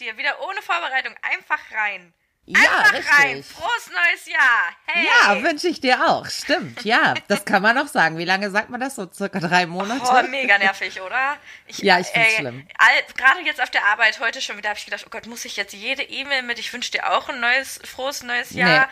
Dir? Wieder ohne Vorbereitung, einfach rein. Ja, Einfach richtig. rein. Frohes neues Jahr. Hey. Ja, wünsche ich dir auch. Stimmt, ja. Das kann man auch sagen. Wie lange sagt man das? So circa drei Monate? Oh, mega nervig, oder? Ich, Ja, ich find's schlimm. all- Gerade jetzt auf der Arbeit heute schon wieder habe ich gedacht, oh Gott, muss ich jetzt jede E-Mail mit, ich wünsche dir auch ein neues, frohes neues Jahr. Ja,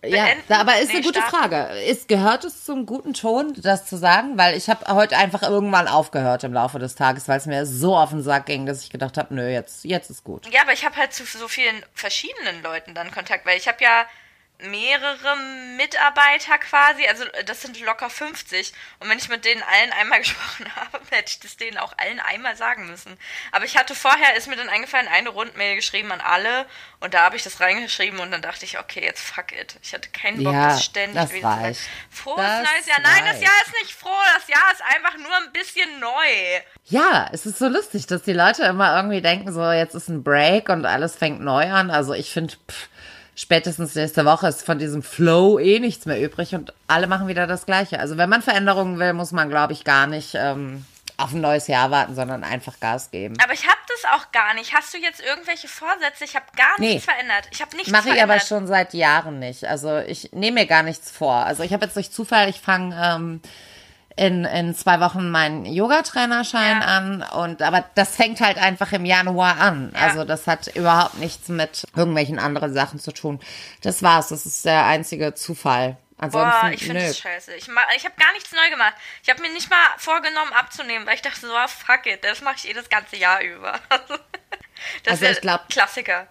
beenden? da- aber ist Nee, eine gute starten. Frage. Ist, gehört es zum guten Ton, das zu sagen? Weil ich habe heute einfach irgendwann aufgehört im Laufe des Tages, weil es mir so auf den Sack ging, dass ich gedacht habe, nö, jetzt, jetzt ist gut. Ja, aber ich habe halt zu so vielen verschiedenen Leuten dann Kontakt, weil ich habe ja mehrere Mitarbeiter quasi, also das sind locker 50. Und wenn ich mit denen allen einmal gesprochen habe, hätte ich das denen auch allen einmal sagen müssen. Aber ich hatte vorher, ist mir dann eingefallen, eine Rundmail geschrieben an alle und da habe ich das reingeschrieben und dann dachte ich, okay, jetzt fuck it. Ich hatte keinen Bock, Ja, das ständig das wieder zu sagen. reicht. Frohes Das neues Jahr. Nein, das. Jahr ist nicht froh, das Jahr ist einfach nur ein bisschen neu. Ja, es ist so lustig, dass die Leute immer irgendwie denken, so jetzt ist ein Break und alles fängt neu an. Also ich finde, pff, spätestens nächste Woche ist von diesem Flow eh nichts mehr übrig und alle machen wieder das Gleiche. Also wenn man Veränderungen will, muss man, glaube ich, gar nicht ähm, auf ein neues Jahr warten, sondern einfach Gas geben. Aber ich habe das auch gar nicht. Hast du jetzt irgendwelche Vorsätze? Ich habe gar Nee. nichts verändert. Ich habe nichts Mache ich verändert. aber schon seit Jahren nicht. Also ich nehme mir gar nichts vor. Also ich habe jetzt durch Zufall, ich fange ähm, in, in zwei Wochen meinen Yoga-Trainerschein Ja. an und aber das fängt halt einfach im Januar an. Ja. Also das hat überhaupt nichts mit irgendwelchen anderen Sachen zu tun. Das war's. Das ist der einzige Zufall. Ansonsten, Boah, ich finde das scheiße. Ich, ma- ich habe gar nichts neu gemacht. Ich habe mir nicht mal vorgenommen abzunehmen, weil ich dachte so, ah, fuck it, das mache ich eh das ganze Jahr über. das Also ich glaub- Klassiker.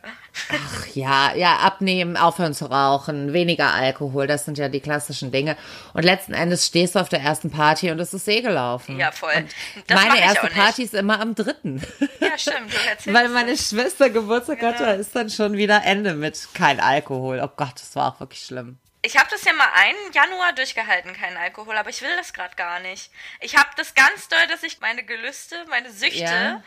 Ach ja, ja, abnehmen, aufhören zu rauchen, weniger Alkohol, das sind ja die klassischen Dinge. Und letzten Endes stehst du auf der ersten Party und es ist eh gelaufen. Ja, voll. Mach meine ich erste. Party ist immer am dritten. Ja, stimmt. Du erzählst Weil meine Schwester Geburtstag hatte, Genau. ist dann schon wieder Ende mit kein Alkohol. Oh Gott, das war auch wirklich schlimm. Ich habe das ja mal einen Januar durchgehalten, keinen Alkohol, aber ich will das gerade gar nicht. Ich habe das ganz doll, dass ich meine Gelüste, meine Süchte, Ja.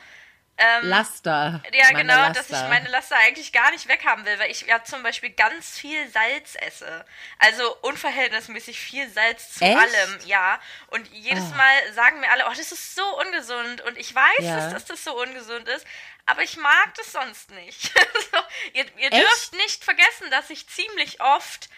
ähm, Laster. Ja, genau, Laster. dass ich meine Laster eigentlich gar nicht weghaben will, weil ich ja zum Beispiel ganz viel Salz esse. Also unverhältnismäßig viel Salz zu Echt? Allem, ja. Und jedes Mal sagen mir alle, oh, das ist so ungesund. Und ich weiß, Ja. dass, dass das so ungesund ist, aber ich mag das sonst nicht. so, ihr ihr dürft nicht vergessen, dass ich ziemlich oft.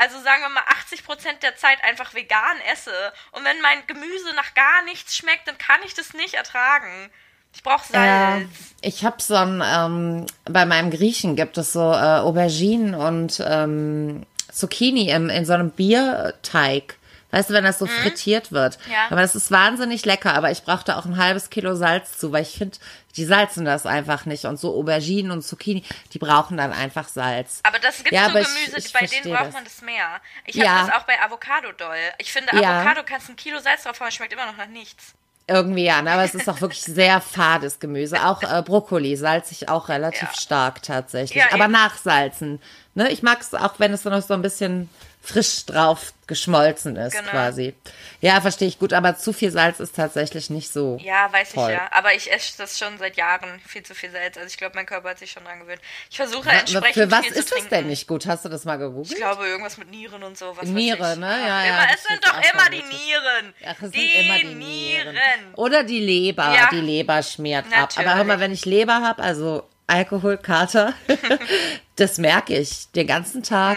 Also sagen wir mal 80% der Zeit einfach vegan esse. Und wenn mein Gemüse nach gar nichts schmeckt, dann kann ich das nicht ertragen. Ich brauche Salz. Äh, ich habe so ein, ähm, bei meinem Griechen gibt es so äh, Auberginen und ähm, Zucchini im, in so einem Bierteig. Weißt du, wenn das so frittiert wird. Mhm. Ja. Aber das ist wahnsinnig lecker. Aber ich brauchte auch ein halbes Kilo Salz zu, weil ich finde, die salzen das einfach nicht. Und so Auberginen und Zucchini, die brauchen dann einfach Salz. Aber das gibt Ja, so aber ich- Gemüse, ich bei denen braucht das. man das mehr. Ich Ja. habe das auch bei Avocado doll. Ich finde, Ja. Avocado kannst ein Kilo Salz drauf hauen, schmeckt immer noch nach nichts. Irgendwie ja, ne? aber es ist auch wirklich sehr fades Gemüse. Auch äh, Brokkoli salze ich auch relativ Ja. stark tatsächlich. Ja, aber eben. nachsalzen. Ne? Ich mag es auch, wenn es dann noch so ein bisschen frisch drauf geschmolzen ist Genau. quasi. Ja, verstehe ich gut, aber zu viel Salz ist tatsächlich nicht so. Ja, weiß Toll. ich ja. Aber ich esse das schon seit Jahren. Viel zu viel Salz. Also ich glaube, mein Körper hat sich schon dran gewöhnt. Ich versuche Wa- entsprechend Für was viel zu ist das trinken. denn nicht gut? Hast du das mal gegoogelt? Ich glaube, irgendwas mit Nieren und so. Was Niere, ne? Ja, ja, immer, das es sind doch immer die. Nieren. Ach, es sind die immer die Nieren. Nieren. Oder die Leber. Ja. Die Leber schmiert ab. Natürlich. Aber hör mal, wenn ich Leber habe, also Alkoholkater, das merke ich den ganzen Tag.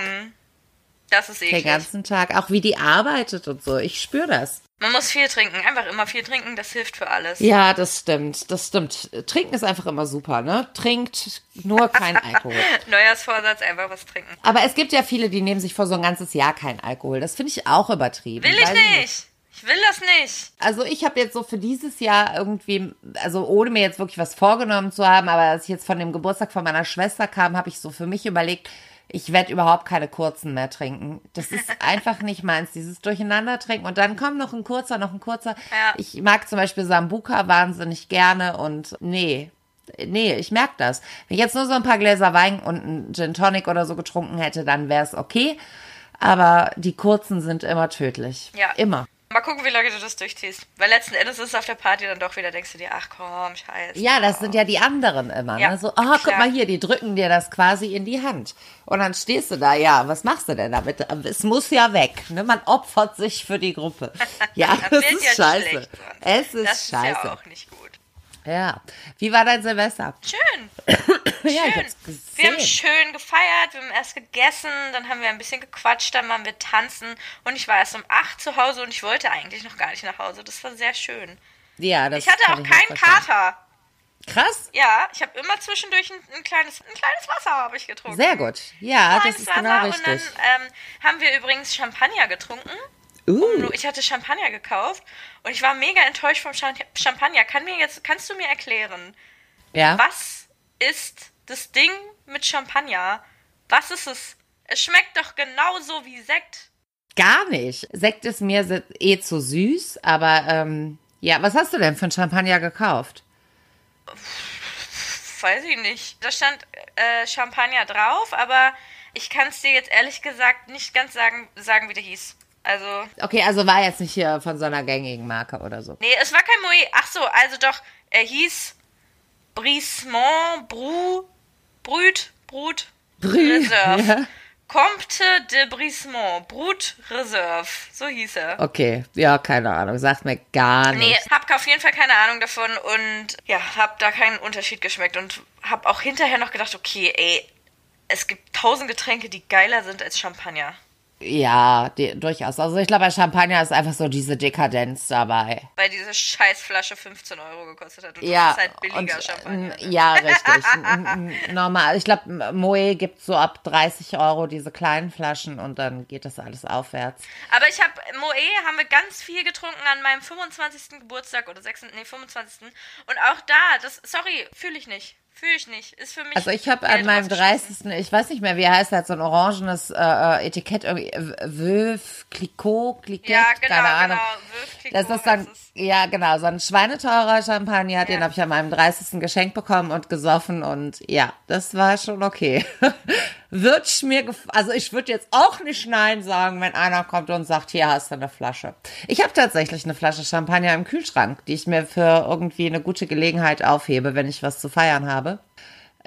Das ist Den eklig. ganzen Tag. Auch wie die arbeitet und so. Ich spüre das. Man muss viel trinken. Einfach immer viel trinken. Das hilft für alles. Ja, das stimmt. Das stimmt. Trinken ist einfach immer super, ne? Trinkt nur kein Alkohol. Neujahrsvorsatz, einfach was trinken. Aber es gibt ja viele, die nehmen sich vor so ein ganzes Jahr keinen Alkohol. Das finde ich auch übertrieben. Will ich Weiß nicht. Ich will das nicht. Also ich habe jetzt so für dieses Jahr irgendwie, also ohne mir jetzt wirklich was vorgenommen zu haben, aber als ich jetzt von dem Geburtstag von meiner Schwester kam, habe ich so für mich überlegt, ich werde überhaupt keine kurzen mehr trinken. Das ist einfach nicht meins, dieses Durcheinander trinken. Und dann kommt noch ein kurzer, noch ein kurzer. Ja. Ich mag zum Beispiel Sambuka wahnsinnig gerne und nee. Nee, ich merke das. Wenn ich jetzt nur so ein paar Gläser Wein und einen Gin Tonic oder so getrunken hätte, dann wäre es okay. Aber die kurzen sind immer tödlich. Ja. Immer. Mal gucken, wie lange du das durchziehst. Weil letzten Endes ist es auf der Party dann doch wieder, denkst du dir, ach komm, scheiße. Ja, das sind ja die anderen immer. Ja, ne? So, oh, guck klar. mal hier, die drücken dir das quasi in die Hand. Und dann stehst du da, ja, was machst du denn damit? Es muss ja weg. Ne? Man opfert sich für die Gruppe. Ja, das ist ja scheiße. Es ist das scheiße. ist ja auch nicht gut. Ja. Wie war dein Silvester? Schön. Ja, ich schön. Wir haben schön gefeiert, wir haben erst gegessen, dann haben wir ein bisschen gequatscht, dann waren wir tanzen und ich war erst um 8 zu Hause und ich wollte eigentlich noch gar nicht nach Hause. Das war sehr schön. Ja, das Ich hatte auch mir keinen. Kater. Krass. Ja, ich habe immer zwischendurch ein, ein, kleines, ein kleines Wasser habe ich getrunken. Sehr gut. Ja, das ist Wasser genau und dann richtig. ähm, haben wir übrigens Champagner getrunken. Uh, Ich hatte Champagner gekauft und ich war mega enttäuscht vom Champ- Champagner. Kann mir jetzt, kannst du mir erklären, ja. was ist das Ding mit Champagner? Was ist es? Es schmeckt doch genauso wie Sekt. Gar nicht. Sekt ist mir eh zu süß, aber ähm, ja, was hast du denn für ein Champagner gekauft? Weiß ich nicht. Da stand äh, Champagner drauf, aber ich kann es dir jetzt ehrlich gesagt nicht ganz sagen, sagen wie der hieß. Also, Okay, also war jetzt nicht hier von so einer gängigen Marke oder so. nee, es war kein Moet. Ach so, also doch, er hieß Brisement, Bru, Brut, Brut, Reserve. Ja. Comte de Brisement, Brut Reserve. So hieß er. Okay, ja, keine Ahnung, sagt mir gar Nee, nicht. hab auf jeden Fall keine Ahnung davon und ja, hab da keinen Unterschied geschmeckt und hab auch hinterher noch gedacht, okay, ey, es gibt tausend Getränke, die geiler sind als Champagner. Ja, die, durchaus. Also ich glaube, bei Champagner ist einfach so diese Dekadenz dabei. Weil diese Scheißflasche 15 Euro gekostet hat und Ja, das ist halt billiger und, Champagner. äh, ja, richtig. Normal. Ich glaube, Moe gibt so ab 30 Euro diese kleinen Flaschen und dann geht das alles aufwärts. Aber ich habe Moe haben wir ganz viel getrunken an meinem 25. Geburtstag oder 6. nee 25. und auch da, das sorry, fühle ich nicht. Fühle ich nicht. Ist für mich Also ich habe an meinem rausgeschmissen. 30. Ich weiß nicht mehr, wie er heißt, er hat so ein orangenes äh, äh, Etikett irgendwie. Wölf, Clicquot, Cliquet, Ja, genau, keine Ahnung. genau. Wölf Clicquot Das ist dann, ja genau, so ein schweineteurer Champagner, den Ja. habe ich an meinem 30. geschenkt bekommen und gesoffen und ja, das war schon okay. Wird mir, gef also ich würde jetzt auch nicht Nein sagen, wenn einer kommt und sagt, hier hast du eine Flasche. Ich habe tatsächlich eine Flasche Champagner im Kühlschrank, die ich mir für irgendwie eine gute Gelegenheit aufhebe, wenn ich was zu feiern habe.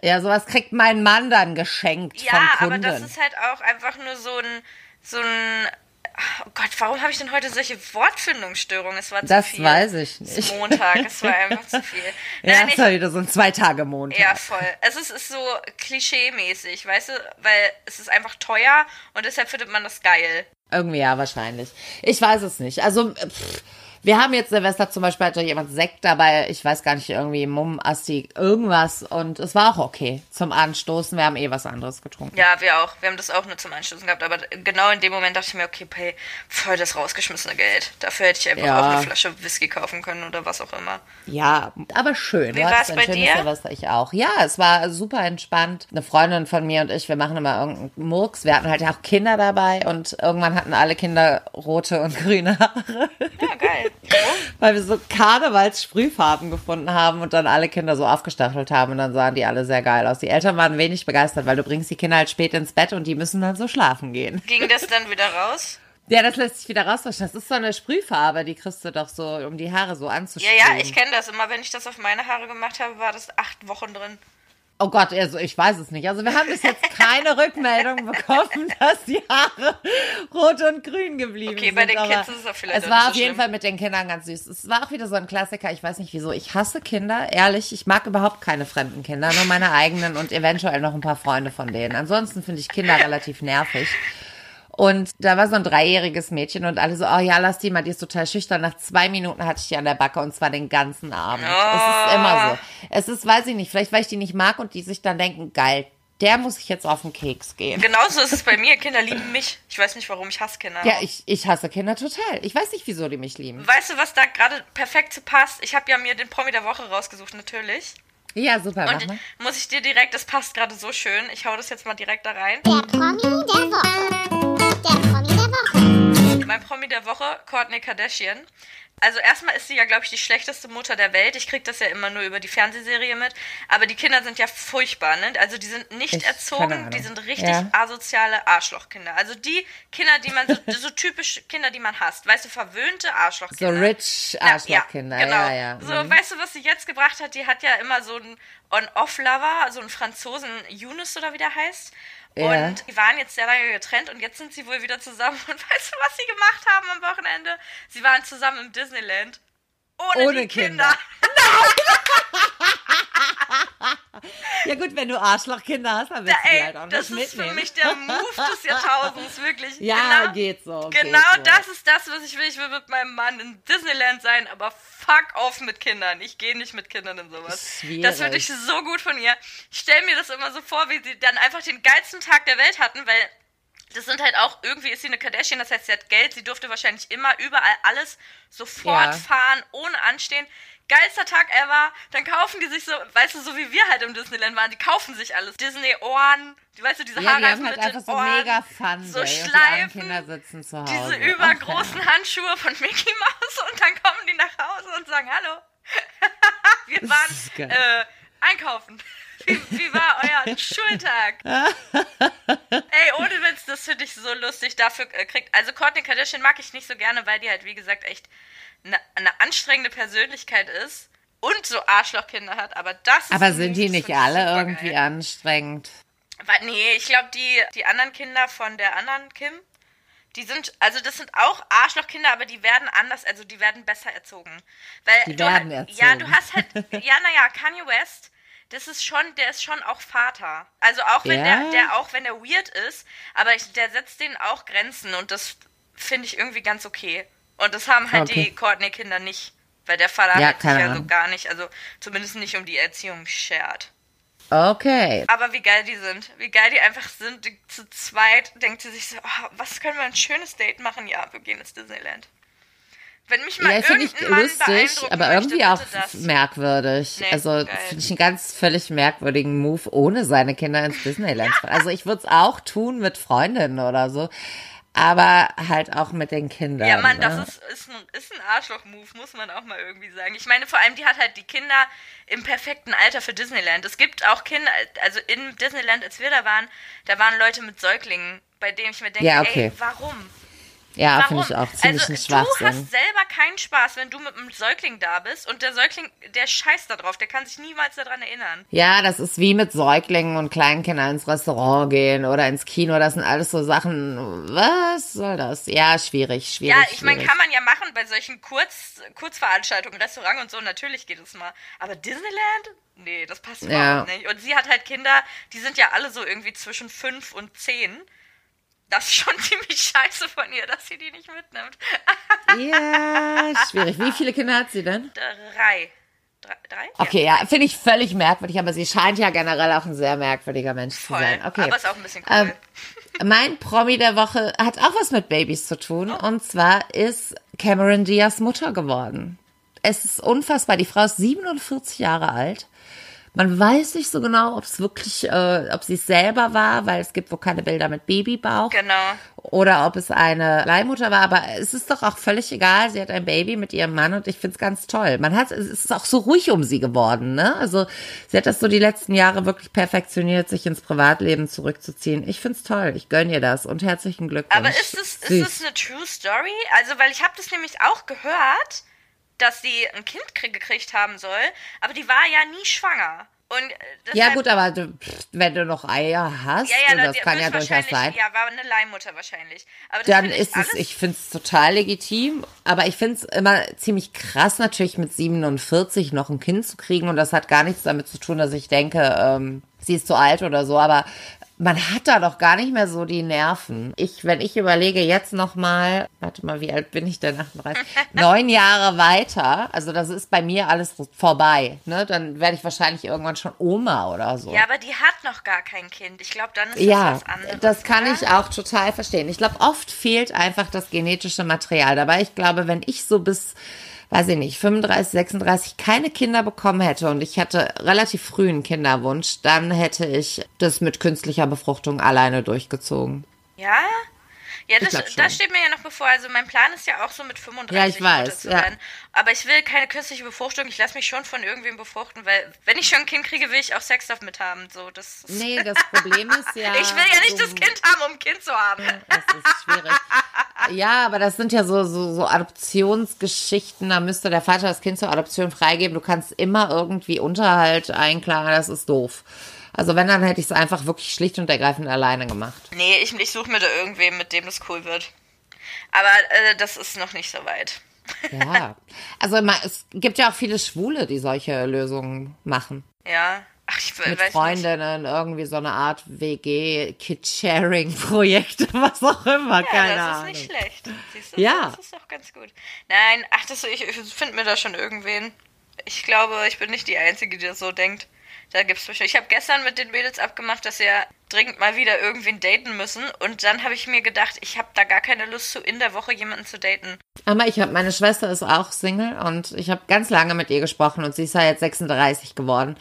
Ja, sowas kriegt mein Mann dann geschenkt Ja, von aber Kunden. das ist halt auch einfach nur so ein so ein Oh Gott, warum habe ich denn heute solche Wortfindungsstörungen? Es war zu Das viel. weiß ich Es nicht. ist Montag, es war einfach zu viel. ja, Nein, ja wieder so ein Zwei-Tage-Montag. Ja, voll. Es ist, ist so klischee-mäßig, weißt du? Weil es ist einfach teuer und deshalb findet man das geil. Irgendwie ja, wahrscheinlich. Ich weiß es nicht. Also, pff, wir haben jetzt Silvester zum Beispiel hatte jemand Sekt dabei, ich weiß gar nicht, irgendwie Mumm, Asti, irgendwas. Und es war auch okay zum Anstoßen. Wir haben eh was anderes getrunken. Ja, wir auch. Wir haben das auch nur zum Anstoßen gehabt. Aber genau in dem Moment dachte ich mir, okay, pay, voll das rausgeschmissene Geld. Dafür hätte ich einfach Ja. auch eine Flasche Whisky kaufen können oder was auch immer. Ja, aber schön. Wie hattest ein bei dir? Silvester, ich auch. Ja, es war super entspannt. Eine Freundin von mir und ich, wir machen immer irgendeinen Murks. Wir hatten halt auch Kinder dabei und irgendwann hatten alle Kinder rote und grüne Haare. Ja, geil. Weil wir so Karnevalssprühfarben gefunden haben und dann alle Kinder so aufgestachelt haben und dann sahen die alle sehr geil aus. Die Eltern waren wenig begeistert, weil du bringst die Kinder halt spät ins Bett und die müssen dann so schlafen gehen. Ging das dann wieder raus? Ja, das lässt sich wieder rauswaschen. Das ist so eine Sprühfarbe, die kriegst du doch so, um die Haare so Ja, anzusprühen. ja, ich kenne das. Immer wenn ich das auf meine Haare gemacht habe, war das acht Wochen drin. Oh Gott, also ich weiß es nicht. Also wir haben bis jetzt keine Rückmeldung bekommen, dass die Haare rot und grün geblieben Okay, sind. bei den Kids ist es auch vielleicht Es war nicht auf so jeden schlimm. Fall mit den Kindern ganz süß. Es war auch wieder so ein Klassiker. Ich weiß nicht wieso. Ich hasse Kinder, ehrlich. Ich mag überhaupt keine fremden Kinder, nur meine eigenen und eventuell noch ein paar Freunde von denen. Ansonsten finde ich Kinder relativ nervig. Und da war so ein dreijähriges Mädchen und alle so, oh ja, lass die mal, die ist total schüchtern. Nach zwei Minuten hatte ich die an der Backe und zwar den ganzen Abend. Es ist immer so. Es ist, weiß ich nicht, vielleicht weil ich die nicht mag und die sich dann denken, geil, der muss ich jetzt auf den Keks gehen. Genauso ist es bei mir. Kinder lieben mich. Ich weiß nicht, warum ich hasse Kinder. Ja, ich, ich hasse Kinder total. Ich weiß nicht, wieso die mich lieben. Weißt du, was da gerade perfekt zu passt? Ich habe ja mir den Promi der Woche rausgesucht, natürlich. Ja, super, mach Und mal. muss ich dir direkt, das passt gerade so schön. Ich hau das jetzt mal direkt da rein. Der Promi der Woche. Mein Promi der Woche, Kourtney Kardashian. Also erstmal ist sie ja, glaube ich, die schlechteste Mutter der Welt. Ich krieg das ja immer nur über die Fernsehserie mit. Aber die Kinder sind ja furchtbar, ne? Also die sind nicht Ich- erzogen, die sind richtig Ja. asoziale Arschlochkinder. Also die Kinder, die man, so, so typisch Kinder, die man hasst. Weißt du, verwöhnte So Arschlochkinder. rich Na, Arschlochkinder. genau. Ja, ja. So, Mhm. weißt du, was sie jetzt gebracht hat? Die hat ja immer so einen On-Off-Lover, so einen Franzosen, Yunus oder wie der heißt. Ja. Und die waren jetzt sehr lange getrennt und jetzt sind sie wohl wieder zusammen. Und weißt du, was sie gemacht haben am Wochenende? Sie waren zusammen im Disneyland. ohne, Ohne die Kinder. Kinder. Ja gut, wenn du Arschlochkinder hast, dann willst du die Ey, halt auch das nicht ist für mitnehmen. mich der Move des Jahrtausends, wirklich. ja, genau, geht so. Genau geht so. das ist das, was ich will. Ich will mit meinem Mann in Disneyland sein, aber fuck off mit Kindern. Ich gehe nicht mit Kindern in sowas. Schwierig. Das finde ich so gut von ihr. Ich stelle mir das immer so vor, wie sie dann einfach den geilsten Tag der Welt hatten, weil das sind halt auch, irgendwie ist sie eine Kardashian, das heißt, sie hat Geld, sie durfte wahrscheinlich immer überall alles sofort Ja. fahren, ohne anstehen. Geilster Tag ever. Dann kaufen die sich so, weißt du, so wie wir halt im Disneyland waren, die kaufen sich alles. Disney-Ohren, die, weißt du, diese Ja, die haben halt mit einfach den so Ohren, mega Fun so die armen Schleifen, Kinder sitzen zu Hause. diese übergroßen Handschuhe von Mickey Mouse und dann kommen die nach Hause und sagen, hallo, wir waren äh, einkaufen. Wie, wie war euer Schultag? Ey, ohne Witz, das finde ich so lustig. Dafür äh, kriegt, also Courtney Kardashian mag ich nicht so gerne, weil die halt, wie gesagt, echt eine eine anstrengende Persönlichkeit ist und so Arschlochkinder hat. Aber das ist Aber sind die nicht alle irgendwie anstrengend? Weil, nee, ich glaube, die, die anderen Kinder von der anderen Kim, die sind, also das sind auch Arschlochkinder, aber die werden anders, also die werden besser erzogen. Weil Die du, werden Ja, erzogen. du hast halt, ja, naja, Kanye West, das ist schon, der ist schon auch Vater. Also auch wenn Ja? der, der, auch wenn der weird ist, aber ich, der setzt denen auch Grenzen und das finde ich irgendwie ganz okay. Und das haben halt Okay. die Courtney-Kinder nicht. Weil der Vater Ja, hat sich ja so gar nicht, also zumindest nicht um die Erziehung schert. Okay. Aber wie geil die sind. Wie geil die einfach sind. Die, zu zweit denkt sie sich so, oh, was können wir ein schönes Date machen? Ja, wir gehen ins Disneyland. Wenn mich mal Ja, finde ich lustig, aber möchte, irgendwie bitte auch merkwürdig. Nee, also finde ich einen ganz völlig merkwürdigen Move, ohne seine Kinder ins Disneyland zu fahren. Also ich würde es auch tun mit Freundinnen oder so, aber halt auch mit den Kindern. Ja, Mann, ne? das ist, ist ein, ist ein Arschloch-Move, muss man auch mal irgendwie sagen. Ich meine, vor allem, die hat halt die Kinder im perfekten Alter für Disneyland. Es gibt auch Kinder, also in Disneyland, als wir da waren, da waren Leute mit Säuglingen, bei denen ich mir denke, Ja, okay. ey, warum? Ja, finde ich auch ziemlich also, ein Du Schwachsinn. hast selber keinen Spaß, wenn du mit einem Säugling da bist und der Säugling, der scheißt da drauf, der kann sich niemals daran erinnern. Ja, das ist wie mit Säuglingen und Kleinkindern ins Restaurant gehen oder ins Kino. Das sind alles so Sachen. Was soll das? Ja, schwierig, schwierig. Ja, ich meine, kann man ja machen bei solchen Kurz, Kurzveranstaltungen, Restaurant und so, natürlich geht es mal. Aber Disneyland? Nee, das passt Ja. überhaupt nicht. Und sie hat halt Kinder, die sind ja alle so irgendwie zwischen fünf und zehn. Das ist schon ziemlich scheiße von ihr, dass sie die nicht mitnimmt. Ja, schwierig. Wie viele Kinder hat sie denn? Drei. Drei? drei? Okay, ja, finde ich völlig merkwürdig, aber sie scheint ja generell auch ein sehr merkwürdiger Mensch Voll. zu sein. Okay. Aber ist auch ein bisschen cool. Ähm, mein Promi der Woche hat auch was mit Babys zu tun. Oh. Und zwar ist Cameron Diaz Mutter geworden. Es ist unfassbar. Die Frau ist 47 Jahre alt. Man weiß nicht so genau, ob es wirklich, äh, ob sie es selber war, weil es gibt wohl keine Bilder mit Babybauch. genau. Oder ob es eine Leihmutter war, aber es ist doch auch völlig egal. Sie hat ein Baby mit ihrem Mann und ich find's ganz toll. Man hat, es ist auch so ruhig um sie geworden, ne? Also sie hat das so die letzten Jahre wirklich perfektioniert, sich ins Privatleben zurückzuziehen. Ich find's toll. Ich gönn ihr das und herzlichen Glückwunsch. Aber ist es, ist es eine True Story? Also, weil ich habe das nämlich auch gehört, dass sie ein Kind krie- gekriegt haben soll, aber die war ja nie schwanger. Und äh, Ja gut, aber du, wenn du noch Eier hast, ja, ja, und das kann ja durchaus sein, Ja, war eine Leihmutter wahrscheinlich. Dann ist es, ich finde es total legitim, aber ich finde es immer ziemlich krass, natürlich mit 47 noch ein Kind zu kriegen und das hat gar nichts damit zu tun, dass ich denke, ähm, sie ist zu alt oder so, aber man hat da doch gar nicht mehr so die Nerven. Ich, wenn ich überlege, jetzt noch mal, warte mal, wie alt bin ich denn? 38, neun Jahre weiter, also das ist bei mir alles vorbei, ne? Dann werde ich wahrscheinlich irgendwann schon Oma oder so. Ja, aber die hat noch gar kein Kind. Ich glaube, dann ist Ja, das was anderes. das kann oder? ich auch total verstehen. Ich glaube, oft fehlt einfach das genetische Material dabei. Ich glaube, wenn ich so bis, weiß ich nicht, 35, 36 keine Kinder bekommen hätte und ich hatte relativ früh einen Kinderwunsch, dann hätte ich das mit künstlicher Befruchtung alleine durchgezogen. Ja? Ja, das, das steht mir ja noch bevor. Also mein Plan ist ja auch so mit 35 Ja, ich weiß, zu ja. werden. Aber ich will keine künstliche Befruchtung. Ich lasse mich schon von irgendwem befruchten, weil wenn ich schon ein Kind kriege, will ich auch Sex damit mit haben. So, das Nee, das Problem ist ja. ich will ja nicht das Kind haben, um ein Kind zu haben. Das ist schwierig. Ja, aber das sind ja so, so, so Adoptionsgeschichten. Da müsste der Vater das Kind zur Adoption freigeben. Du kannst immer irgendwie Unterhalt einklagen. Das ist doof. Also wenn, dann hätte ich es einfach wirklich schlicht und ergreifend alleine gemacht. Nee, ich, ich suche mir da irgendwem, mit dem das cool wird. Aber äh, das ist noch nicht so weit. Ja. Also es gibt ja auch viele Schwule, die solche Lösungen machen. Ja. Ach, ich Mit weiß nicht. Freundinnen, irgendwie so eine Art WG, Kid-Sharing-Projekte, was auch immer, Ja, keine das Ahnung. ist nicht schlecht. Siehst du? Ja. Das ist doch ganz gut. Nein, ach, das, ich, ich finde mir da schon irgendwen. Ich glaube, ich bin nicht die Einzige, die das so denkt. Da gibt's bestimmt. Ich habe gestern mit den Mädels abgemacht, dass wir dringend mal wieder irgendwen daten müssen. Und dann habe ich mir gedacht, ich habe da gar keine Lust zu, in der Woche jemanden zu daten. Aber ich habe, meine Schwester ist auch Single und ich habe ganz lange mit ihr gesprochen und sie ist ja jetzt 36 geworden.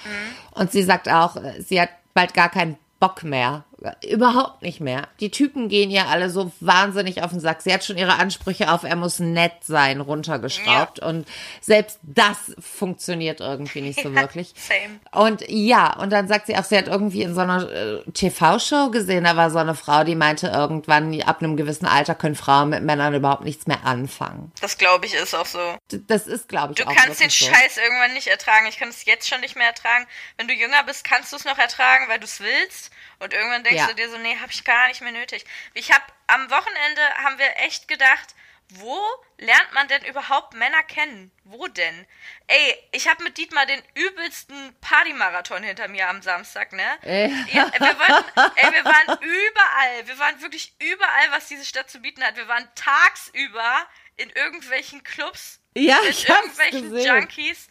Und sie sagt auch, äh, sie hat bald gar keinen Bock mehr. Überhaupt nicht mehr. Die Typen gehen ihr alle so wahnsinnig auf den Sack. Sie hat schon ihre Ansprüche auf, er muss nett sein, runtergeschraubt. Und selbst das funktioniert irgendwie nicht so wirklich. same. Und ja, und dann sagt sie auch, sie hat irgendwie in so einer äh, TV-Show gesehen, da war so eine Frau, die meinte irgendwann, ab einem gewissen Alter können Frauen mit Männern überhaupt nichts mehr anfangen. Das glaube ich ist auch so. D- Das ist, glaube ich, Du auch kannst den wirklich so. Scheiß irgendwann nicht ertragen. Ich kann es jetzt schon nicht mehr ertragen. Wenn du jünger bist, kannst du es noch ertragen, weil du es willst. Und irgendwann denkst Ja. du dir so, nee, hab ich gar nicht mehr nötig. Ich habe am Wochenende haben wir echt gedacht, wo lernt man denn überhaupt Männer kennen? Wo denn? Ey, ich habe mit Dietmar den übelsten Partymarathon hinter mir am Samstag, ne? Äh. Ja, wir, wollten, ey, wir waren überall. Wir waren wirklich überall, was diese Stadt zu bieten hat. Wir waren tagsüber in irgendwelchen Clubs Ja, mit irgendwelchen gesehen. Junkies.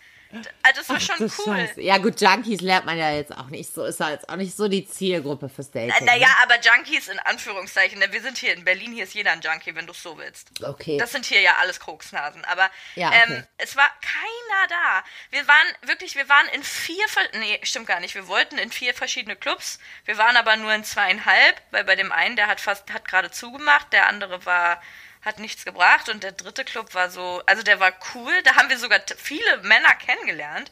Also das war Ach, schon cool. Scheiße. Ja gut, Junkies lernt man ja jetzt auch nicht so, ist ja jetzt auch nicht so die Zielgruppe fürs Dating. Naja, ne? aber Junkies in Anführungszeichen. ne? Wir sind hier in Berlin, hier ist jeder ein Junkie, wenn du es so willst. Okay. Das sind hier ja alles Koksnasen. Aber Ja, okay. ähm, es war keiner da. Wir waren wirklich, wir waren in vier, nee, stimmt gar nicht. Wir wollten in vier verschiedene Clubs. Wir waren aber nur in zweieinhalb, weil bei dem einen, der hat fast, hat gerade zugemacht, der andere war, hat nichts gebracht und der dritte Club war so, also der war cool. Da haben wir sogar viele Männer kennengelernt.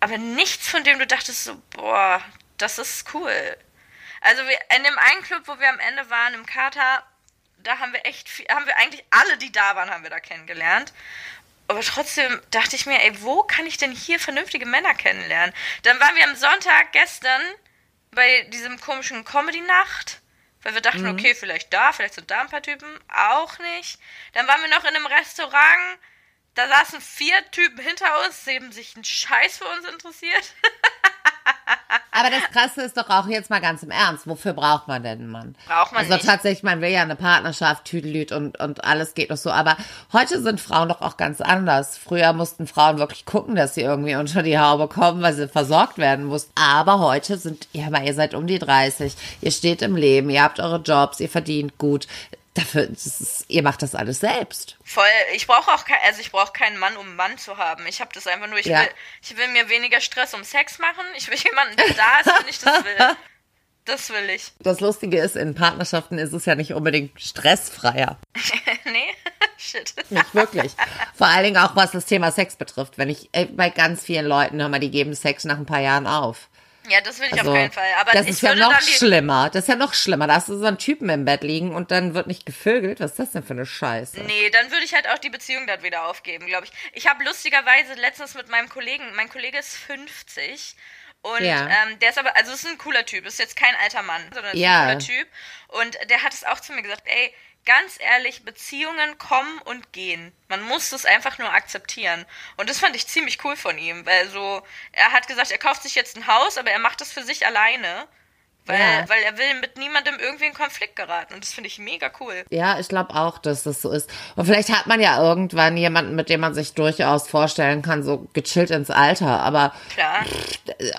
Aber nichts, von dem du dachtest so, boah, das ist cool. Also wir, in dem einen Club, wo wir am Ende waren, im Kater, da haben wir echt viel, haben wir eigentlich alle, die da waren, haben wir da kennengelernt. Aber trotzdem dachte ich mir, ey, wo kann ich denn hier vernünftige Männer kennenlernen? Dann waren wir am Sonntag gestern bei diesem komischen Comedy-Nacht, weil wir dachten, okay, vielleicht da, vielleicht sind da ein paar Typen, auch nicht. Dann waren wir noch in einem Restaurant, da saßen vier Typen hinter uns, die haben sich einen Scheiß für uns interessiert. Aber das Krasse ist doch auch jetzt mal ganz im Ernst, wofür braucht man denn einen Mann? Braucht man also nicht. tatsächlich, man will ja eine Partnerschaft, Tüdelüt und, und alles geht noch so. Aber heute sind Frauen doch auch ganz anders. Früher mussten Frauen wirklich gucken, dass sie irgendwie unter die Haube kommen, weil sie versorgt werden mussten. Aber heute sind, ja, aber ihr seid um die 30, ihr steht im Leben, ihr habt eure Jobs, ihr verdient gut. Dafür, das ist, ihr macht das alles selbst. Voll, ich brauche auch kein, also ich brauche keinen Mann, um einen Mann zu haben. Ich habe das einfach nur, ich Ja. will, ich will mir weniger Stress um Sex machen. Ich will jemanden, der da ist, wenn ich das will. Das will ich. Das Lustige ist, in Partnerschaften ist es ja nicht unbedingt stressfreier. nee? Shit. Nicht wirklich. Vor allen Dingen auch, was das Thema Sex betrifft. Wenn ich bei ganz vielen Leuten, hör mal, die geben Sex nach ein paar Jahren auf. Ja, das will ich Also, auf keinen Fall. Aber das ist ja noch schlimmer. Das ist ja noch schlimmer. Da hast du so einen Typen im Bett liegen und dann wird nicht gevögelt. Was ist das denn für eine Scheiße? Nee, dann würde ich halt auch die Beziehung dann wieder aufgeben, glaube ich. Ich habe lustigerweise letztens mit meinem Kollegen, mein Kollege ist 50 und Ja. ähm, der ist aber, also ist ein cooler Typ, ist jetzt kein alter Mann, sondern ist Ja. ein cooler Typ. Und der hat es auch zu mir gesagt, ey, ganz ehrlich, Beziehungen kommen und gehen. Man muss es einfach nur akzeptieren. Und das fand ich ziemlich cool von ihm, weil so, er hat gesagt, er kauft sich jetzt ein Haus, aber er macht das für sich alleine. Weil, Ja. weil er will mit niemandem irgendwie in Konflikt geraten. Und das finde ich mega cool. Ja, ich glaube auch, dass das so ist. Und vielleicht hat man ja irgendwann jemanden, mit dem man sich durchaus vorstellen kann, so gechillt ins Alter. Aber Klar.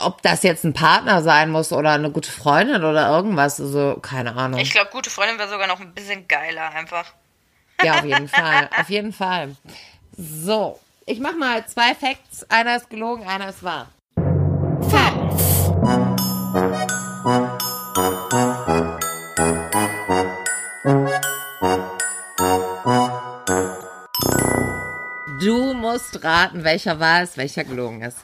ob das jetzt ein Partner sein muss oder eine gute Freundin oder irgendwas, also keine Ahnung. Ich glaube, gute Freundin wäre sogar noch ein bisschen geiler einfach. Ja, auf jeden Fall. Auf jeden Fall. So, ich mach mal zwei Facts. Einer ist gelogen, einer ist wahr. Facts. Musst welcher wahr ist, welcher gelogen ist.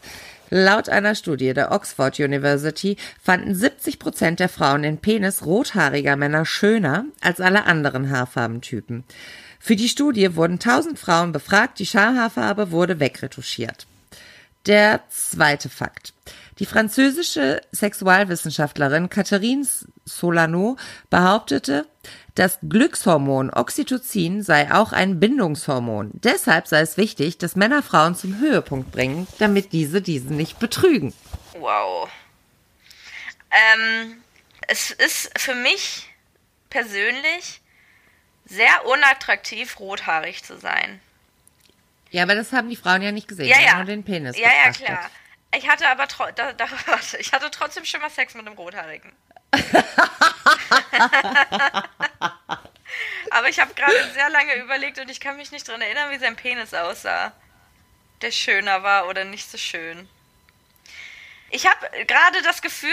Laut einer Studie der Oxford University fanden 70 Prozent der Frauen den Penis rothaariger Männer schöner als alle anderen Haarfarbentypen. Für die Studie wurden 1000 Frauen befragt, die Schamhaarfarbe wurde wegretuschiert. Der zweite Fakt. Die französische Sexualwissenschaftlerin Catherine Solano behauptete, das Glückshormon Oxytocin sei auch ein Bindungshormon. Deshalb sei es wichtig, dass Männer Frauen zum Höhepunkt bringen, damit diese diesen nicht betrügen. Wow. Ähm, es ist für mich persönlich sehr unattraktiv, rothaarig zu sein. Ja, aber das haben die Frauen ja nicht gesehen. Ja, ja. nur den Penis Ja, ja, betrachtet. klar. Ich hatte aber ich hatte trotzdem schon mal Sex mit einem Rothaarigen. aber ich habe gerade sehr lange überlegt und ich kann mich nicht dran erinnern, wie sein Penis aussah. Der schöner war oder nicht so schön. Ich habe gerade das Gefühl,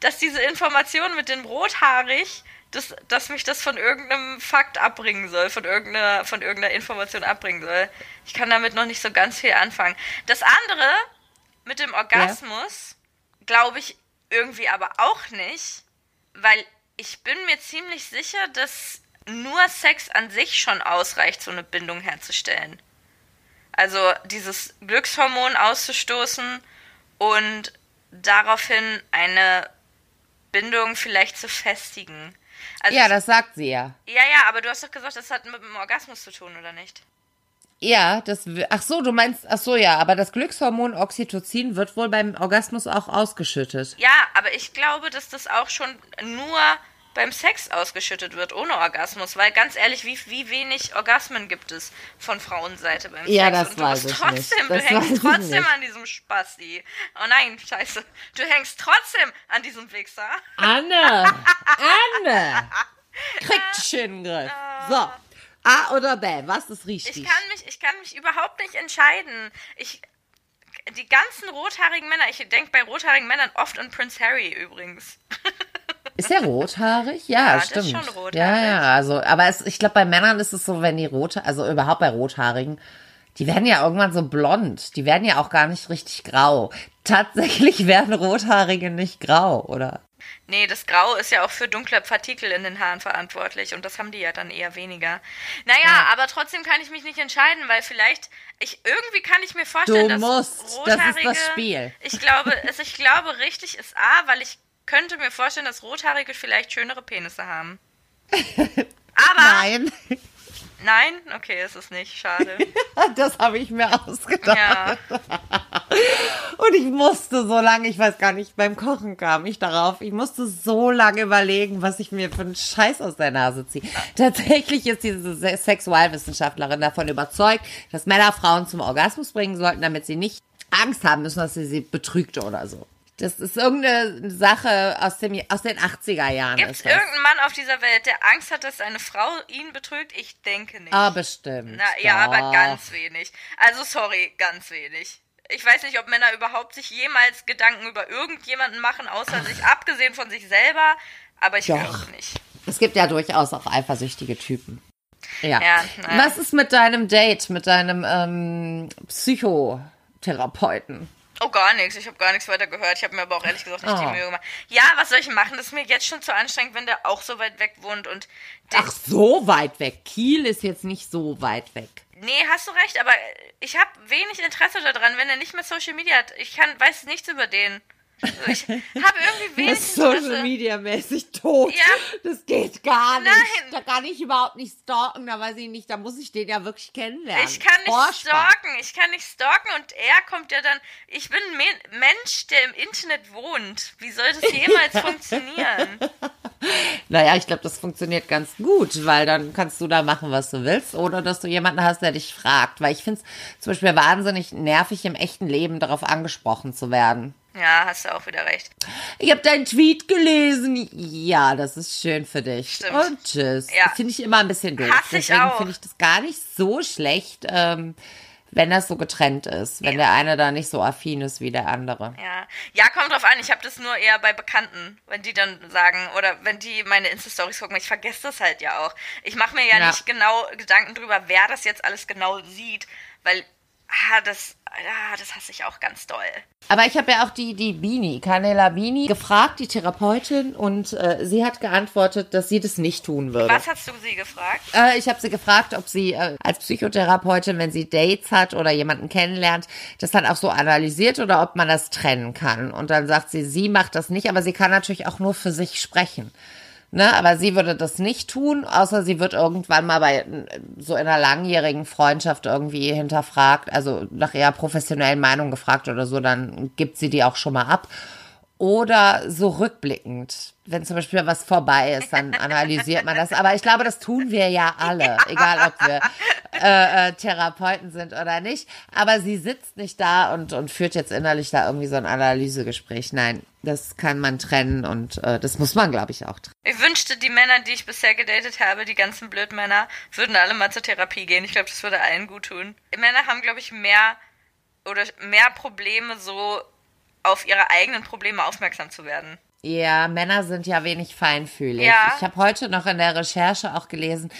dass diese Information mit dem rothaarig, dass, dass mich das von irgendeinem Fakt abbringen soll, von irgendeiner, von irgendeiner Information abbringen soll. Ich kann damit noch nicht so ganz viel anfangen. Das andere mit dem Orgasmus glaube ich irgendwie aber auch nicht, weil ich bin mir ziemlich sicher, dass nur Sex an sich schon ausreicht, so eine Bindung herzustellen. Also dieses Glückshormon auszustoßen und daraufhin eine Bindung vielleicht zu festigen. Also Ja, das sagt sie ja. ja, ja, aber du hast doch gesagt, das hat mit dem Orgasmus zu tun, oder nicht? Ja, das, ach so, du meinst, ach so, ja, aber das Glückshormon Oxytocin wird wohl beim Orgasmus auch ausgeschüttet. Ja, aber ich glaube, dass das auch schon nur beim Sex ausgeschüttet wird, ohne Orgasmus. Weil ganz ehrlich, wie, wie wenig Orgasmen gibt es von Frauenseite beim Ja, Sex? das Und du weiß ich trotzdem, nicht. du Das weiß hängst trotzdem nicht. an diesem Spasti. Oh nein, scheiße. Du hängst trotzdem an diesem Wichser. Anne! Anne! Kriegt schön Griff. So. A oder B, was ist richtig? Ich kann mich, ich kann mich überhaupt nicht entscheiden. Ich, die ganzen rothaarigen Männer, ich denke bei rothaarigen Männern oft an Prince Harry übrigens. Ist der rothaarig? Ja, Ja, das ist stimmt. schon rothaarig. Ja, ja, also, aber es, ich glaube, bei Männern ist es so, wenn die rote, also überhaupt bei Rothaarigen, die werden ja irgendwann so blond. Die werden ja auch gar nicht richtig grau. Tatsächlich werden Rothaarige nicht grau, oder? Nee, das Grau ist ja auch für dunkle Partikel in den Haaren verantwortlich und das haben die ja dann eher weniger. Naja, aber trotzdem kann ich mich nicht entscheiden, weil vielleicht, ich irgendwie kann ich mir vorstellen, Du dass musst. Das ist Rothaarige, das Spiel. Ich glaube, es, ich glaube richtig ist A, weil ich könnte mir vorstellen, dass Rothaarige vielleicht schönere Penisse haben. Aber Nein, nein, okay, ist es nicht, schade. das habe ich mir ausgedacht. Ja, Und ich musste so lange, ich weiß gar nicht, beim Kochen kam ich darauf, ich musste so lange überlegen, was ich mir für einen Scheiß aus der Nase ziehe. Tatsächlich ist diese Se- Sexualwissenschaftlerin davon überzeugt, dass Männer Frauen zum Orgasmus bringen sollten, damit sie nicht Angst haben müssen, dass sie sie betrügt oder so. Das ist irgendeine Sache aus, dem, aus den 80er Jahren. gibt es irgendeinen Mann auf dieser Welt, der Angst hat, dass seine Frau ihn betrügt? Ich denke nicht. Ah, bestimmt. Na ja, aber ganz wenig. Also sorry, ganz wenig. Ich weiß nicht, ob Männer überhaupt sich jemals Gedanken über irgendjemanden machen, außer sich, abgesehen von sich selber, aber ich glaube nicht. Es gibt ja durchaus auch eifersüchtige Typen. Ja. Ja. Was ist mit deinem Date, mit deinem ähm, Psychotherapeuten? Oh, gar nichts. Ich habe gar nichts weiter gehört. Ich habe mir aber auch ehrlich gesagt nicht Oh. die Mühe gemacht. Ja, was soll ich machen? Das ist mir jetzt schon zu anstrengend, wenn der auch so weit weg wohnt und Ach, so weit weg. Kiel ist jetzt nicht so weit weg. Nee, hast du recht, aber ich habe wenig Interesse daran, wenn er nicht mehr Social Media hat. Ich kann, weiß nichts über den. Also ich habe irgendwie wenig ist Social Interesse. Media mäßig tot. Ja. Das geht gar nicht. Nein. Da kann ich überhaupt nicht stalken. Da weiß ich nicht, da muss ich den ja wirklich kennenlernen. Ich kann nicht Furchtbar. stalken, ich kann nicht stalken und er kommt ja dann. Ich bin ein Me- Mensch, der im Internet wohnt. Wie soll das jemals funktionieren? Naja, ich glaube, das funktioniert ganz gut, weil dann kannst du da machen, was du willst, oder dass du jemanden hast, der dich fragt. Weil ich finde es zum Beispiel wahnsinnig nervig, im echten Leben darauf angesprochen zu werden. Ja, hast du auch wieder recht. Ich habe deinen Tweet gelesen. Ja, das ist schön für dich. Stimmt. Und tschüss. Ja. Das finde ich immer ein bisschen doof. Hass ich Deswegen finde ich das gar nicht so schlecht, ähm, wenn das so getrennt ist. Wenn der eine da nicht so affin ist wie der andere. Ja. ja, kommt drauf an. Ich habe das nur eher bei Bekannten, wenn die dann sagen, oder wenn die meine Insta-Stories gucken. Ich vergesse das halt ja auch. Ich mache mir ja, Ja. nicht genau Gedanken drüber, wer das jetzt alles genau sieht, weil ah, das, ah, das hasse ich auch ganz doll. Aber ich habe ja auch die, die Bini, Canela Bini, gefragt, die Therapeutin, und äh, sie hat geantwortet, dass sie das nicht tun würde. Was hast du sie gefragt? Äh, ich habe sie gefragt, ob sie äh, als Psychotherapeutin, wenn sie Dates hat oder jemanden kennenlernt, das dann auch so analysiert oder ob man das trennen kann. Und dann sagt sie, sie macht das nicht, aber sie kann natürlich auch nur für sich sprechen. Ne, aber sie würde das nicht tun, außer sie wird irgendwann mal bei so in einer langjährigen Freundschaft irgendwie hinterfragt, also nach ihrer professionellen Meinung gefragt oder so, dann gibt sie die auch schon mal ab. Oder so rückblickend, wenn zum Beispiel was vorbei ist, dann analysiert man das. Aber ich glaube, das tun wir ja alle, egal ob wir äh, äh, Therapeuten sind oder nicht. Aber sie sitzt nicht da und, und führt jetzt innerlich da irgendwie so ein Analysegespräch. Nein, das kann man trennen und äh, das muss man, glaube ich, auch trennen. Ich wünschte, die Männer, die ich bisher gedatet habe, die ganzen Blödmänner, würden alle mal zur Therapie gehen. Ich glaube, das würde allen gut tun. Männer haben, glaube ich, mehr oder mehr Probleme, so auf ihre eigenen Probleme aufmerksam zu werden. Ja, Männer sind ja wenig feinfühlig. Ja. Ich habe heute noch in der Recherche auch gelesen,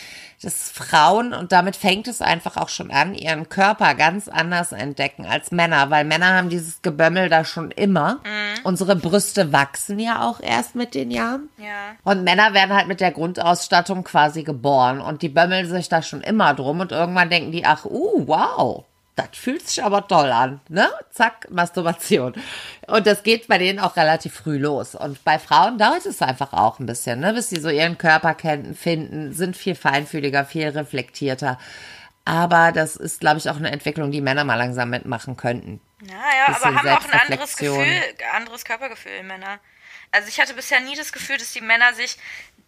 dass Frauen, und damit fängt es einfach auch schon an, ihren Körper ganz anders entdecken als Männer, weil Männer haben dieses Gebömmel da schon immer. Unsere Brüste wachsen ja auch erst mit den Jahren. Ja. Und Männer werden halt mit der Grundausstattung quasi geboren und die bömmeln sich da schon immer drum und irgendwann denken die, ach, uh, wow, das fühlt sich aber toll an, ne? Zack, Masturbation. Und das geht bei denen auch relativ früh los. Und bei Frauen dauert es einfach auch ein bisschen, ne? Bis sie so ihren Körper kennen, finden, sind viel feinfühliger, viel reflektierter. Aber das ist, glaube ich, auch eine Entwicklung, die Männer mal langsam mitmachen könnten. Ja, ja, aber haben auch ein anderes. Gefühl, anderes Körpergefühl, Männer. Also ich hatte bisher nie das Gefühl, dass die Männer sich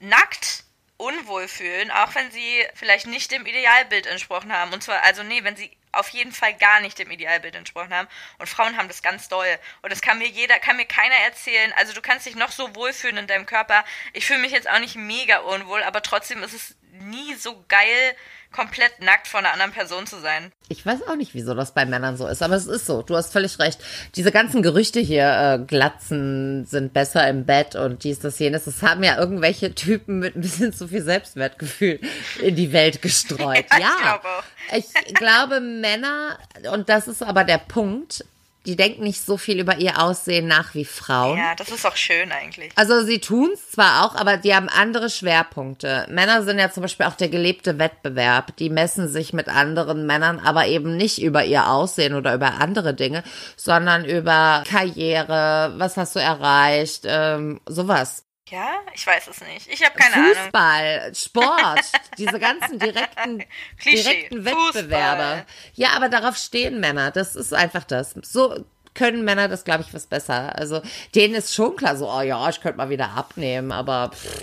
nackt unwohl fühlen, auch wenn sie vielleicht nicht dem Idealbild entsprochen haben. Und zwar, also nee, wenn sie auf jeden Fall gar nicht dem Idealbild entsprochen haben. Und Frauen haben das ganz doll. Und das kann mir jeder, kann mir keiner erzählen. Also du kannst dich noch so wohlfühlen in deinem Körper. Ich fühle mich jetzt auch nicht mega unwohl, aber trotzdem ist es nie so geil, komplett nackt vor einer anderen Person zu sein. Ich weiß auch nicht, wieso das bei Männern so ist, aber es ist so. Du hast völlig recht. Diese ganzen Gerüchte hier, äh, Glatzen sind besser im Bett und dies, das, jenes, das haben ja irgendwelche Typen mit ein bisschen zu viel Selbstwertgefühl in die Welt gestreut. Ja, ja, ich glaube auch. ich glaube, Männer, und das ist aber der Punkt, die denken nicht so viel über ihr Aussehen nach wie Frauen. Ja, das ist auch schön eigentlich. Also sie tun's zwar auch, aber die haben andere Schwerpunkte. Männer sind ja zum Beispiel auch der gelebte Wettbewerb. Die messen sich mit anderen Männern, aber eben nicht über ihr Aussehen oder über andere Dinge, sondern über Karriere, was hast du erreicht, ähm, sowas. Ja, ich weiß es nicht. Ich habe keine Ahnung. Fußball, Sport, diese ganzen direkten, Klischee. direkten Fußball. Wettbewerbe. Ja, aber darauf stehen Männer. Das ist einfach das. So können Männer das, glaube ich, was besser. Also denen ist schon klar, so, oh ja, ich könnte mal wieder abnehmen, aber pff,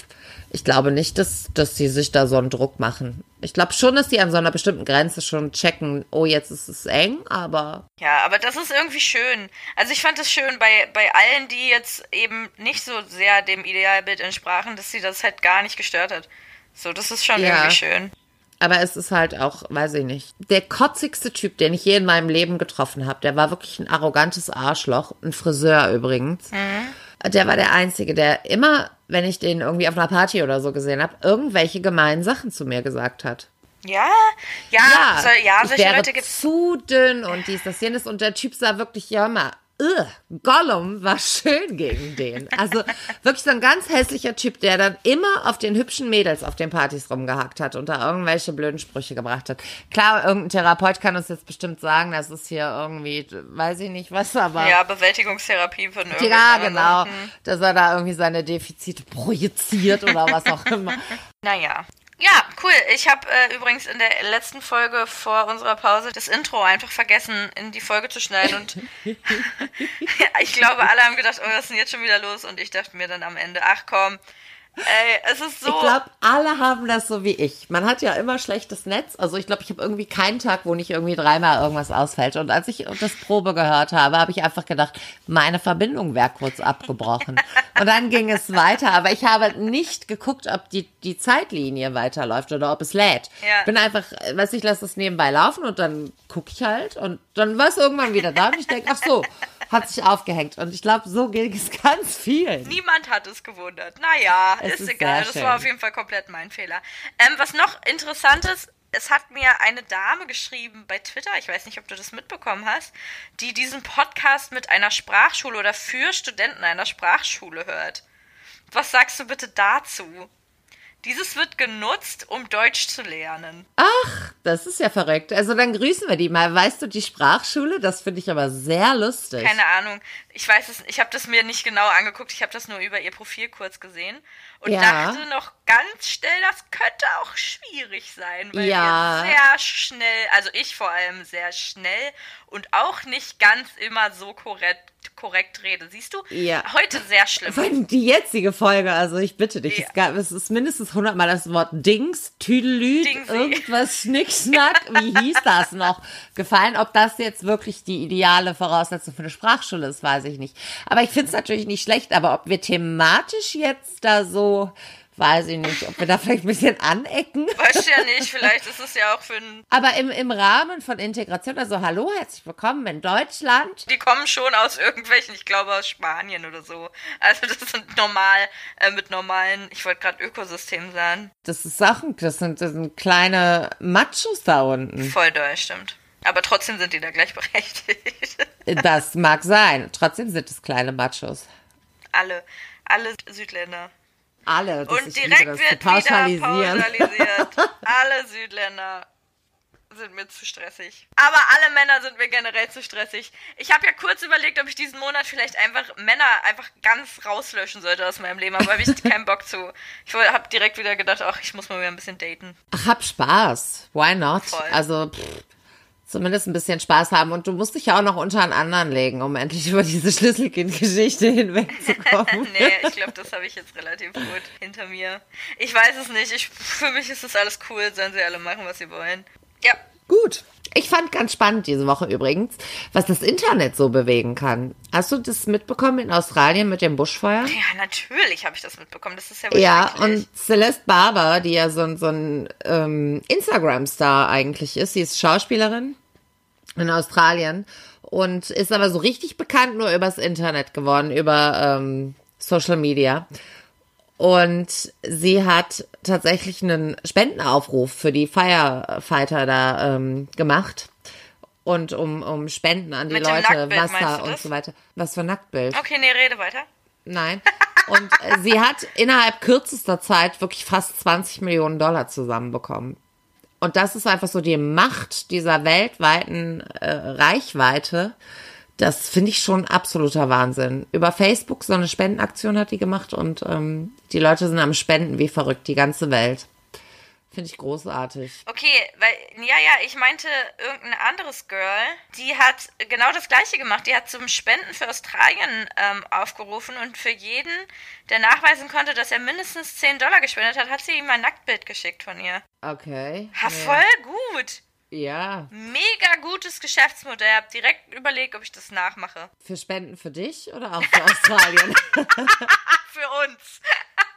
ich glaube nicht, dass, dass sie sich da so einen Druck machen. Ich glaube schon, dass die an so einer bestimmten Grenze schon checken, oh, jetzt ist es eng, aber Ja, aber das ist irgendwie schön. Also ich fand es schön bei, bei allen, die jetzt eben nicht so sehr dem Idealbild entsprachen, dass sie das halt gar nicht gestört hat. So, das ist schon Ja. irgendwie schön. Aber es ist halt auch, weiß ich nicht. Der kotzigste Typ, den ich je in meinem Leben getroffen habe, der war wirklich ein arrogantes Arschloch. Ein Friseur übrigens. Der war der Einzige, der immer, wenn ich den irgendwie auf einer Party oder so gesehen habe, irgendwelche gemeinen Sachen zu mir gesagt hat. Ja, ja, ja, so, ja ich solche wäre Leute gibt's. zu dünn und dies, das, jenes. Und der Typ sah wirklich, ja mal, ugh, Gollum war schön gegen den. Also wirklich so ein ganz hässlicher Typ, der dann immer auf den hübschen Mädels auf den Partys rumgehackt hat und da irgendwelche blöden Sprüche gebracht hat. Klar, irgendein Therapeut kann uns jetzt bestimmt sagen, das ist hier irgendwie, weiß ich nicht was, aber... Ja, Bewältigungstherapie von Ja, irgendjemandem. genau, Hm. dass er da irgendwie seine Defizite projiziert oder was auch immer. Naja. Ja, cool. Ich habe äh, übrigens in der letzten Folge vor unserer Pause das Intro einfach vergessen, in die Folge zu schneiden. Und ich glaube, alle haben gedacht, oh, was ist denn jetzt schon wieder los? Und ich dachte mir dann am Ende, ach komm, ey, es ist so. Ich glaube, alle haben das so wie ich. Man hat ja immer schlechtes Netz. Also ich glaube, ich habe irgendwie keinen Tag, wo nicht irgendwie dreimal irgendwas ausfällt. Und als ich das Probe gehört habe, habe ich einfach gedacht, meine Verbindung wäre kurz abgebrochen. Und dann ging es weiter. Aber ich habe nicht geguckt, ob die, die Zeitlinie weiterläuft oder ob es lädt. Ja. Bin einfach, weiß ich, lasse es nebenbei laufen und dann gucke ich halt. Und dann war es irgendwann wieder da. Und ich denke, ach so, hat sich aufgehängt. Und ich glaube, so ging es ganz vielen. Niemand hat es gewundert. Naja, ist, ist egal, das war auf jeden Fall komplett mein Fehler. Ähm, was noch interessant ist, es hat mir eine Dame geschrieben bei Twitter, ich weiß nicht, ob du das mitbekommen hast, die diesen Podcast mit einer Sprachschule oder für Studenten einer Sprachschule hört. Was sagst du bitte dazu? Dieses wird genutzt, um Deutsch zu lernen. Ach, das ist ja verrückt. Also dann grüßen wir die mal. Weißt du, die Sprachschule, das finde ich aber sehr lustig. Keine Ahnung. Ich weiß es, ich habe das mir nicht genau angeguckt. Ich habe das nur über ihr Profil kurz gesehen und Ja. dachte noch ganz schnell, das könnte auch schwierig sein, weil Ja. sehr schnell, also ich vor allem sehr schnell und auch nicht ganz immer so korrekt, korrekt rede. Siehst du? Ja. Heute sehr schlimm. Vor allem die jetzige Folge, also ich bitte dich, Ja. es, gab, es ist mindestens hundertmal das Wort Dings, Tüdelüt, Dingsi. irgendwas Schnickschnack, wie hieß das noch, gefallen. Ob das jetzt wirklich die ideale Voraussetzung für eine Sprachschule ist, weiß ich nicht. Aber ich finde es natürlich nicht schlecht, aber ob wir thematisch jetzt da so, weiß ich nicht, ob wir da vielleicht ein bisschen anecken. Weißt du ja nicht, vielleicht ist es ja auch für ein. Aber im, im Rahmen von Integration, also hallo, herzlich willkommen in Deutschland. Die kommen schon aus irgendwelchen, ich glaube aus Spanien oder so. Also das sind normal, äh, mit normalen, ich wollte gerade Ökosystemen sagen. Das ist Sachen, das sind, das sind kleine Machos da unten. Voll doll, stimmt. Aber trotzdem sind die da gleichberechtigt. Das mag sein. Trotzdem sind es kleine Machos. alle, alle Südländer. Alle. Das Und direkt liebe wird wieder pauschalisieren. pauschalisiert. alle Südländer sind mir zu stressig. Aber alle Männer sind mir generell zu stressig. Ich habe ja kurz überlegt, ob ich diesen Monat vielleicht einfach Männer einfach ganz rauslöschen sollte aus meinem Leben, aber habe ich keinen Bock zu. Ich habe direkt wieder gedacht, ach, ich muss mal wieder ein bisschen daten. Ach, hab Spaß. Why not? Voll. Also, pff, zumindest ein bisschen Spaß haben. Und du musst dich ja auch noch unter einen anderen legen, um endlich über diese Schlüsselkind-Geschichte hinwegzukommen. nee, ich glaube, das habe ich jetzt relativ gut hinter mir. Ich weiß es nicht. Ich, für mich ist das alles cool. Sollen sie alle machen, was sie wollen. Ja, Gut. Ich fand ganz spannend diese Woche übrigens, was das Internet so bewegen kann. Hast du das mitbekommen in Australien mit dem Buschfeuer? ja, natürlich habe ich das mitbekommen. Das ist ja Ja, und Celeste Barber, die ja so, ein- so ein ähm, Instagram-Star eigentlich ist, sie ist Schauspielerin in Australien und ist aber so richtig bekannt nur übers Internet geworden, über ähm, Social Media. Und sie hat tatsächlich einen Spendenaufruf für die Firefighter da ähm, gemacht. Und um, um Spenden an die Mit Leute, Wasser und so weiter. Was für ein Nacktbild? Okay, nee, rede weiter. Nein. Und äh, sie hat innerhalb kürzester Zeit wirklich fast 20 Millionen Dollar zusammenbekommen. Und das ist einfach so die Macht dieser weltweiten äh, Reichweite. Das finde ich schon absoluter Wahnsinn. Über Facebook so eine Spendenaktion hat die gemacht und ähm, die Leute sind am Spenden wie verrückt, die ganze Welt. Finde ich großartig. Okay, weil, ja, ja, ich meinte irgendein anderes Girl, die hat genau das gleiche gemacht. Die hat zum Spenden für Australien ähm, aufgerufen und für jeden, der nachweisen konnte, dass er mindestens 10 Dollar gespendet hat, hat sie ihm ein Nacktbild geschickt von ihr. Okay. Ha, voll gut. Ja. Mega gutes Geschäftsmodell. Hab direkt überlegt, ob ich das nachmache. Für Spenden für dich oder auch für Australien? Für uns.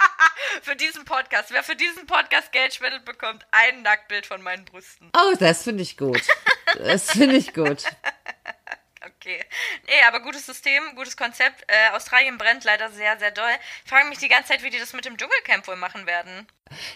für diesen Podcast. Wer für diesen Podcast Geld spendet, bekommt ein Nacktbild von meinen Brüsten. Oh, das finde ich gut. Das finde ich gut. Okay. Nee, aber gutes System, gutes Konzept. Äh, Australien brennt leider sehr, sehr doll. Ich frage mich die ganze Zeit, wie die das mit dem Dschungelcamp wohl machen werden.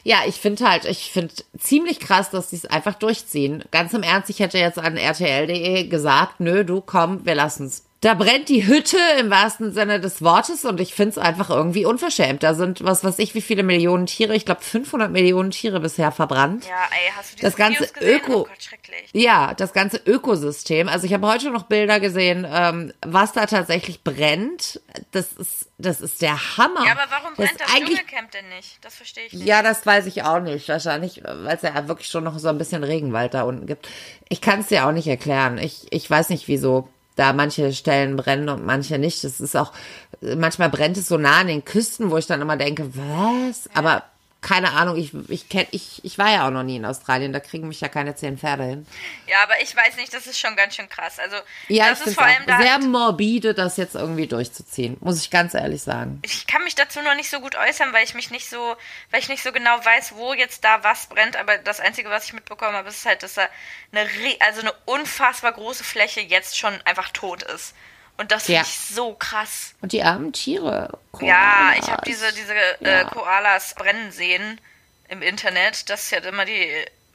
Ja, ich finde halt, ich finde ziemlich krass, dass die es einfach durchziehen. Ganz im Ernst, ich hätte jetzt an RTL.de gesagt, nö, du komm, wir lassen's. Da brennt die Hütte im wahrsten Sinne des Wortes und ich finde es einfach irgendwie unverschämt. Da sind, was weiß ich, wie viele Millionen Tiere, ich glaube 500 Millionen Tiere bisher verbrannt. Ja, ey, hast du diese Das ganze Videos gesehen? Öko- Oh Gott, schrecklich. Ja, das ganze Ökosystem. Also ich habe heute noch Bilder gesehen, ähm, was da tatsächlich brennt. Das ist, das ist der Hammer. Ja, aber warum das brennt das eigentlich Dschungelcamp denn nicht? Das verstehe ich nicht. Ja, das weiß ich auch nicht. Wahrscheinlich, weil es ja wirklich schon noch so ein bisschen Regenwald da unten gibt. Ich kann es dir auch nicht erklären. Ich, ich weiß nicht, wieso da manche Stellen brennen und manche nicht. Das ist auch, manchmal brennt es so nah an den Küsten, wo ich dann immer denke, was? Aber keine Ahnung, ich, ich kenn, ich, ich war ja auch noch nie in Australien, da kriegen mich ja keine zehn Pferde hin. Ja, aber ich weiß nicht, das ist schon ganz schön krass. Also, Ja, das ist vor allem da. sehr morbide, das jetzt irgendwie durchzuziehen, muss ich ganz ehrlich sagen. ich kann mich dazu noch nicht so gut äußern, weil ich mich nicht so, weil ich nicht so genau weiß, wo jetzt da was brennt. Aber das Einzige, was ich mitbekommen habe, ist halt, dass da eine, also eine unfassbar große Fläche jetzt schon einfach tot ist. Und das finde Ja. ich so krass. Und die armen Tiere. Ja, ich Koalas. habe diese, diese Ja. äh, Koalas brennen sehen im Internet. Das ist ja immer die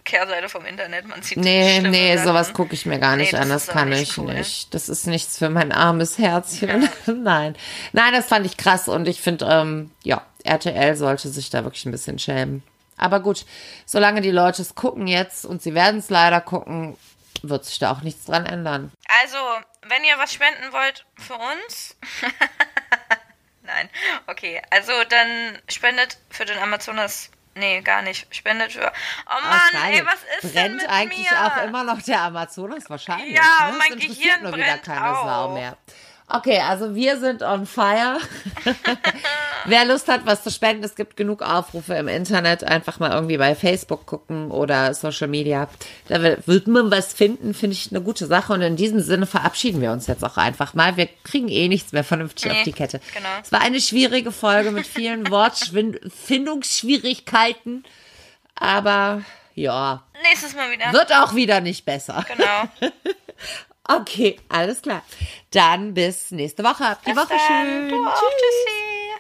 Kehrseite vom Internet. Man sieht Nee, nee, Sachen. sowas gucke ich mir gar nicht Nee, an. Das kann ich cool. nicht. Das ist nichts für mein armes Herzchen. Nein. Nein, das fand ich krass und ich finde, ähm, ja, RTL sollte sich da wirklich ein bisschen schämen. Aber gut, solange die Leute es gucken jetzt und sie werden es leider gucken, wird sich da auch nichts dran ändern. Also, wenn ihr was spenden wollt für uns. Nein, okay. Also dann spendet für den Amazonas. Nee, gar nicht. Spendet für. Oh Mann, ey, was ist denn brennt mit eigentlich mir? auch immer noch der Amazonas wahrscheinlich. Ja, ne? mein Gehirn nur wieder brennt keine Sau auch. mehr. Okay, also wir sind on fire. Wer Lust hat, was zu spenden, es gibt genug Aufrufe im Internet. Einfach mal irgendwie bei Facebook gucken oder Social Media. Da wird man was finden, finde ich eine gute Sache. Und in diesem Sinne verabschieden wir uns jetzt auch einfach mal. Wir kriegen eh nichts mehr vernünftig Nee, auf die Kette. genau. Es war eine schwierige Folge mit vielen Wortfindungsschwierigkeiten. Aber ja, Nächstes Mal wieder. wird auch wieder nicht besser. Genau. Okay, alles klar. Dann bis nächste Woche. Habt die Woche schön. Du auch. Tschüssi.